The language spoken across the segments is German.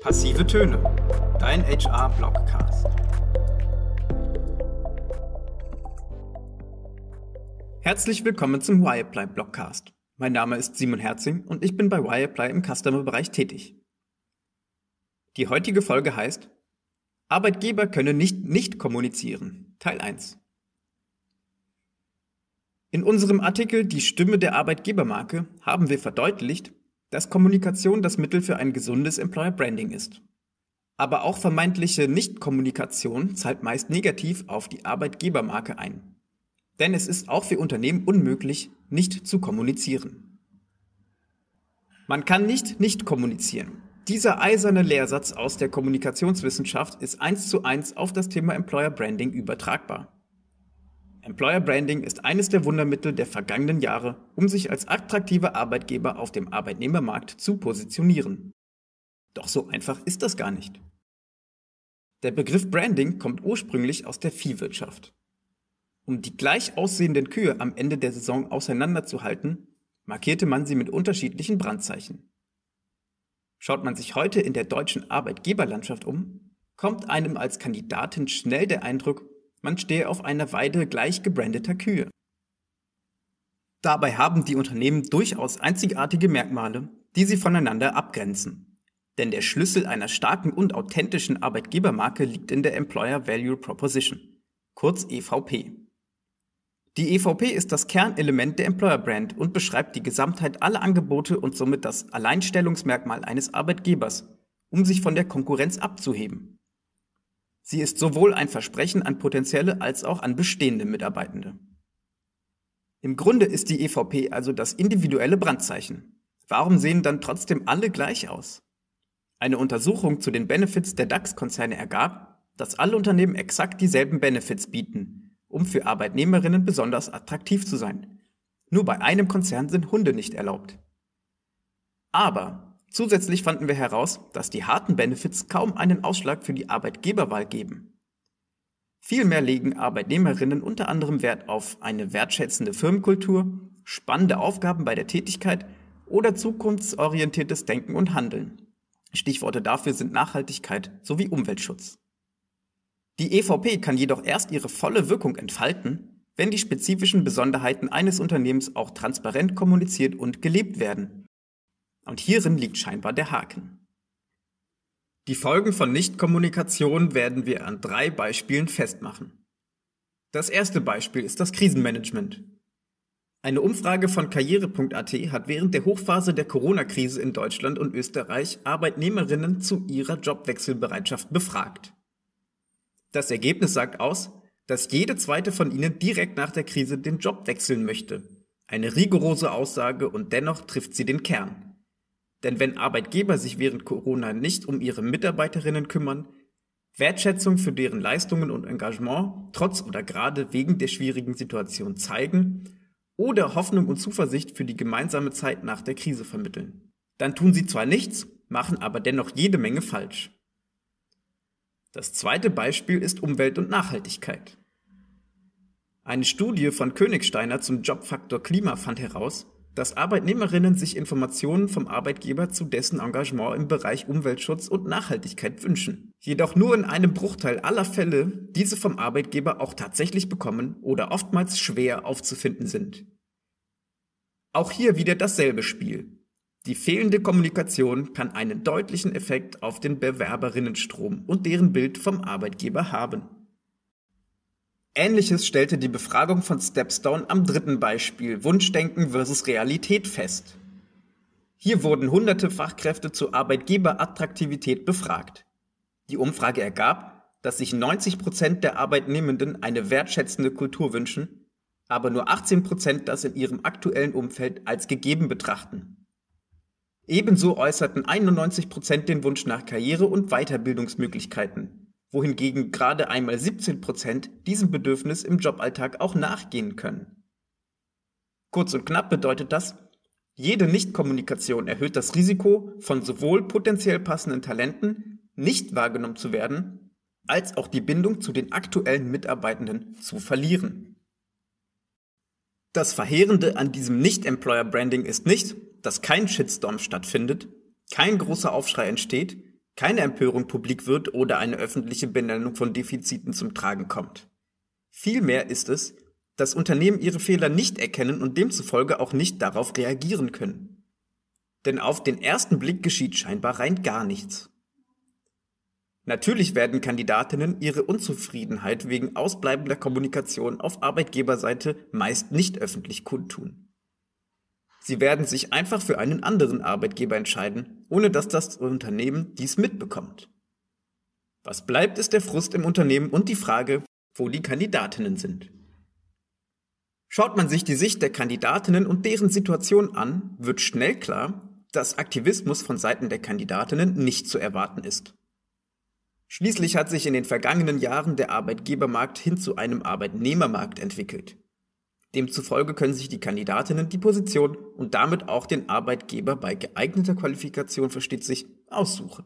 Passive Töne, dein HR-Blogcast. Herzlich willkommen zum Wireapply Blogcast. Mein Name ist Simon Herzing und ich bin bei Wireapply im Customer-Bereich tätig. Die heutige Folge heißt Arbeitgeber können nicht nicht kommunizieren. Teil 1. In unserem Artikel Die Stimme der Arbeitgebermarke haben wir verdeutlicht, dass Kommunikation das Mittel für ein gesundes Employer Branding ist. Aber auch vermeintliche Nichtkommunikation zahlt meist negativ auf die Arbeitgebermarke ein. Denn es ist auch für Unternehmen unmöglich, nicht zu kommunizieren. Man kann nicht nicht kommunizieren. Dieser eiserne Lehrsatz aus der Kommunikationswissenschaft ist eins zu eins auf das Thema Employer Branding übertragbar. Employer Branding ist eines der Wundermittel der vergangenen Jahre, um sich als attraktiver Arbeitgeber auf dem Arbeitnehmermarkt zu positionieren. Doch so einfach ist das gar nicht. Der Begriff Branding kommt ursprünglich aus der Viehwirtschaft. Um die gleich aussehenden Kühe am Ende der Saison auseinanderzuhalten, markierte man sie mit unterschiedlichen Brandzeichen. Schaut man sich heute in der deutschen Arbeitgeberlandschaft um, kommt einem als Kandidatin schnell der Eindruck, man stehe auf einer Weide gleich gebrandeter Kühe. Dabei haben die Unternehmen durchaus einzigartige Merkmale, die sie voneinander abgrenzen. Denn der Schlüssel einer starken und authentischen Arbeitgebermarke liegt in der Employer Value Proposition, kurz EVP. Die EVP ist das Kernelement der Employer Brand und beschreibt die Gesamtheit aller Angebote und somit das Alleinstellungsmerkmal eines Arbeitgebers, um sich von der Konkurrenz abzuheben. Sie ist sowohl ein Versprechen an potenzielle als auch an bestehende Mitarbeitende. Im Grunde ist die EVP also das individuelle Brandzeichen. Warum sehen dann trotzdem alle gleich aus? Eine Untersuchung zu den Benefits der DAX-Konzerne ergab, dass alle Unternehmen exakt dieselben Benefits bieten, um für Arbeitnehmerinnen besonders attraktiv zu sein. Nur bei einem Konzern sind Hunde nicht erlaubt. Aber Zusätzlich fanden wir heraus, dass die harten Benefits kaum einen Ausschlag für die Arbeitgeberwahl geben. Vielmehr legen Arbeitnehmerinnen unter anderem Wert auf eine wertschätzende Firmenkultur, spannende Aufgaben bei der Tätigkeit oder zukunftsorientiertes Denken und Handeln. Stichworte dafür sind Nachhaltigkeit sowie Umweltschutz. Die EVP kann jedoch erst ihre volle Wirkung entfalten, wenn die spezifischen Besonderheiten eines Unternehmens auch transparent kommuniziert und gelebt werden. Und hierin liegt scheinbar der Haken. Die Folgen von Nichtkommunikation werden wir an drei Beispielen festmachen. Das erste Beispiel ist das Krisenmanagement. Eine Umfrage von karriere.at hat während der Hochphase der Corona-Krise in Deutschland und Österreich Arbeitnehmerinnen zu ihrer Jobwechselbereitschaft befragt. Das Ergebnis sagt aus, dass jede zweite von ihnen direkt nach der Krise den Job wechseln möchte. Eine rigorose Aussage und dennoch trifft sie den Kern. Denn wenn Arbeitgeber sich während Corona nicht um ihre Mitarbeiterinnen kümmern, Wertschätzung für deren Leistungen und Engagement trotz oder gerade wegen der schwierigen Situation zeigen oder Hoffnung und Zuversicht für die gemeinsame Zeit nach der Krise vermitteln. Dann tun sie zwar nichts, machen aber dennoch jede Menge falsch. Das zweite Beispiel ist Umwelt und Nachhaltigkeit. Eine Studie von Königsteiner zum Jobfaktor Klima fand heraus, dass Arbeitnehmerinnen sich Informationen vom Arbeitgeber zu dessen Engagement im Bereich Umweltschutz und Nachhaltigkeit wünschen. Jedoch nur in einem Bruchteil aller Fälle diese vom Arbeitgeber auch tatsächlich bekommen oder oftmals schwer aufzufinden sind. Auch hier wieder dasselbe Spiel. Die fehlende Kommunikation kann einen deutlichen Effekt auf den Bewerberinnenstrom und deren Bild vom Arbeitgeber haben. Ähnliches stellte die Befragung von Stepstone am dritten Beispiel Wunschdenken versus Realität fest. Hier wurden hunderte Fachkräfte zur Arbeitgeberattraktivität befragt. Die Umfrage ergab, dass sich 90 Prozent der Arbeitnehmenden eine wertschätzende Kultur wünschen, aber nur 18 Prozent das in ihrem aktuellen Umfeld als gegeben betrachten. Ebenso äußerten 91 Prozent den Wunsch nach Karriere- und Weiterbildungsmöglichkeiten, wohingegen gerade einmal 17 Prozent diesem Bedürfnis im Joballtag auch nachgehen können. Kurz und knapp bedeutet das, jede Nichtkommunikation erhöht das Risiko, von sowohl potenziell passenden Talenten nicht wahrgenommen zu werden, als auch die Bindung zu den aktuellen Mitarbeitenden zu verlieren. Das Verheerende an diesem Nicht-Employer-Branding ist nicht, dass kein Shitstorm stattfindet, kein großer Aufschrei entsteht, keine Empörung publik wird oder eine öffentliche Benennung von Defiziten zum Tragen kommt. Vielmehr ist es, dass Unternehmen ihre Fehler nicht erkennen und demzufolge auch nicht darauf reagieren können. Denn auf den ersten Blick geschieht scheinbar rein gar nichts. Natürlich werden Kandidatinnen ihre Unzufriedenheit wegen ausbleibender Kommunikation auf Arbeitgeberseite meist nicht öffentlich kundtun. Sie werden sich einfach für einen anderen Arbeitgeber entscheiden, ohne dass das Unternehmen dies mitbekommt. Was bleibt, ist der Frust im Unternehmen und die Frage, wo die Kandidatinnen sind. Schaut man sich die Sicht der Kandidatinnen und deren Situation an, wird schnell klar, dass Aktivismus von Seiten der Kandidatinnen nicht zu erwarten ist. Schließlich hat sich in den vergangenen Jahren der Arbeitgebermarkt hin zu einem Arbeitnehmermarkt entwickelt. Demzufolge können sich die Kandidatinnen die Position und damit auch den Arbeitgeber bei geeigneter Qualifikation versteht sich aussuchen.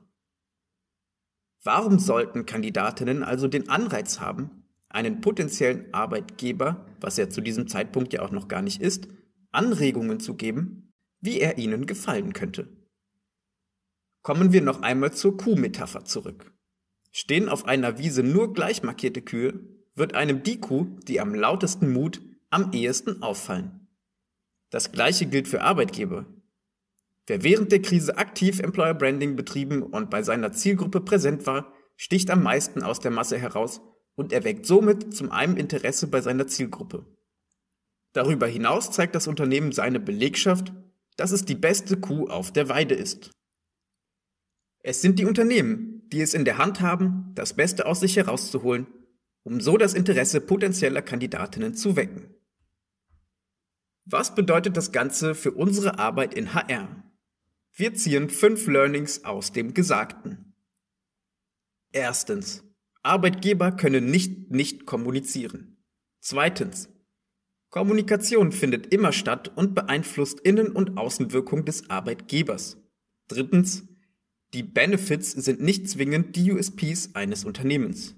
Warum sollten Kandidatinnen also den Anreiz haben, einen potenziellen Arbeitgeber, was er zu diesem Zeitpunkt ja auch noch gar nicht ist, Anregungen zu geben, wie er ihnen gefallen könnte? Kommen wir noch einmal zur Kuhmetapher zurück. Stehen auf einer Wiese nur gleich markierte Kühe, wird einem die Kuh, die am lautesten mut, am ehesten auffallen. Das gleiche gilt für Arbeitgeber. Wer während der Krise aktiv Employer Branding betrieben und bei seiner Zielgruppe präsent war, sticht am meisten aus der Masse heraus und erweckt somit zum einen Interesse bei seiner Zielgruppe. Darüber hinaus zeigt das Unternehmen seine Belegschaft, dass es die beste Kuh auf der Weide ist. Es sind die Unternehmen, die es in der Hand haben, das Beste aus sich herauszuholen, um so das Interesse potenzieller Kandidatinnen zu wecken. Was bedeutet das Ganze für unsere Arbeit in HR? Wir ziehen fünf Learnings aus dem Gesagten. Erstens. Arbeitgeber können nicht nicht kommunizieren. Zweitens. Kommunikation findet immer statt und beeinflusst Innen- und Außenwirkung des Arbeitgebers. Drittens. Die Benefits sind nicht zwingend die USPs eines Unternehmens.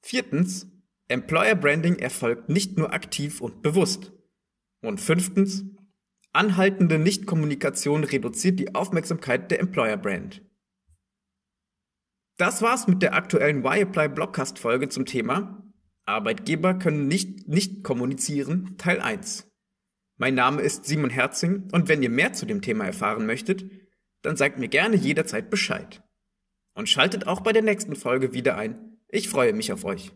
Viertens. Employer Branding erfolgt nicht nur aktiv und bewusst. Und fünftens, anhaltende Nichtkommunikation reduziert die Aufmerksamkeit der Employer Brand. Das war's mit der aktuellen Y-Apply Blogcast Folge zum Thema Arbeitgeber können nicht nicht kommunizieren Teil 1. Mein Name ist Simon Herzing und wenn ihr mehr zu dem Thema erfahren möchtet, dann sagt mir gerne jederzeit Bescheid. Und schaltet auch bei der nächsten Folge wieder ein. Ich freue mich auf euch.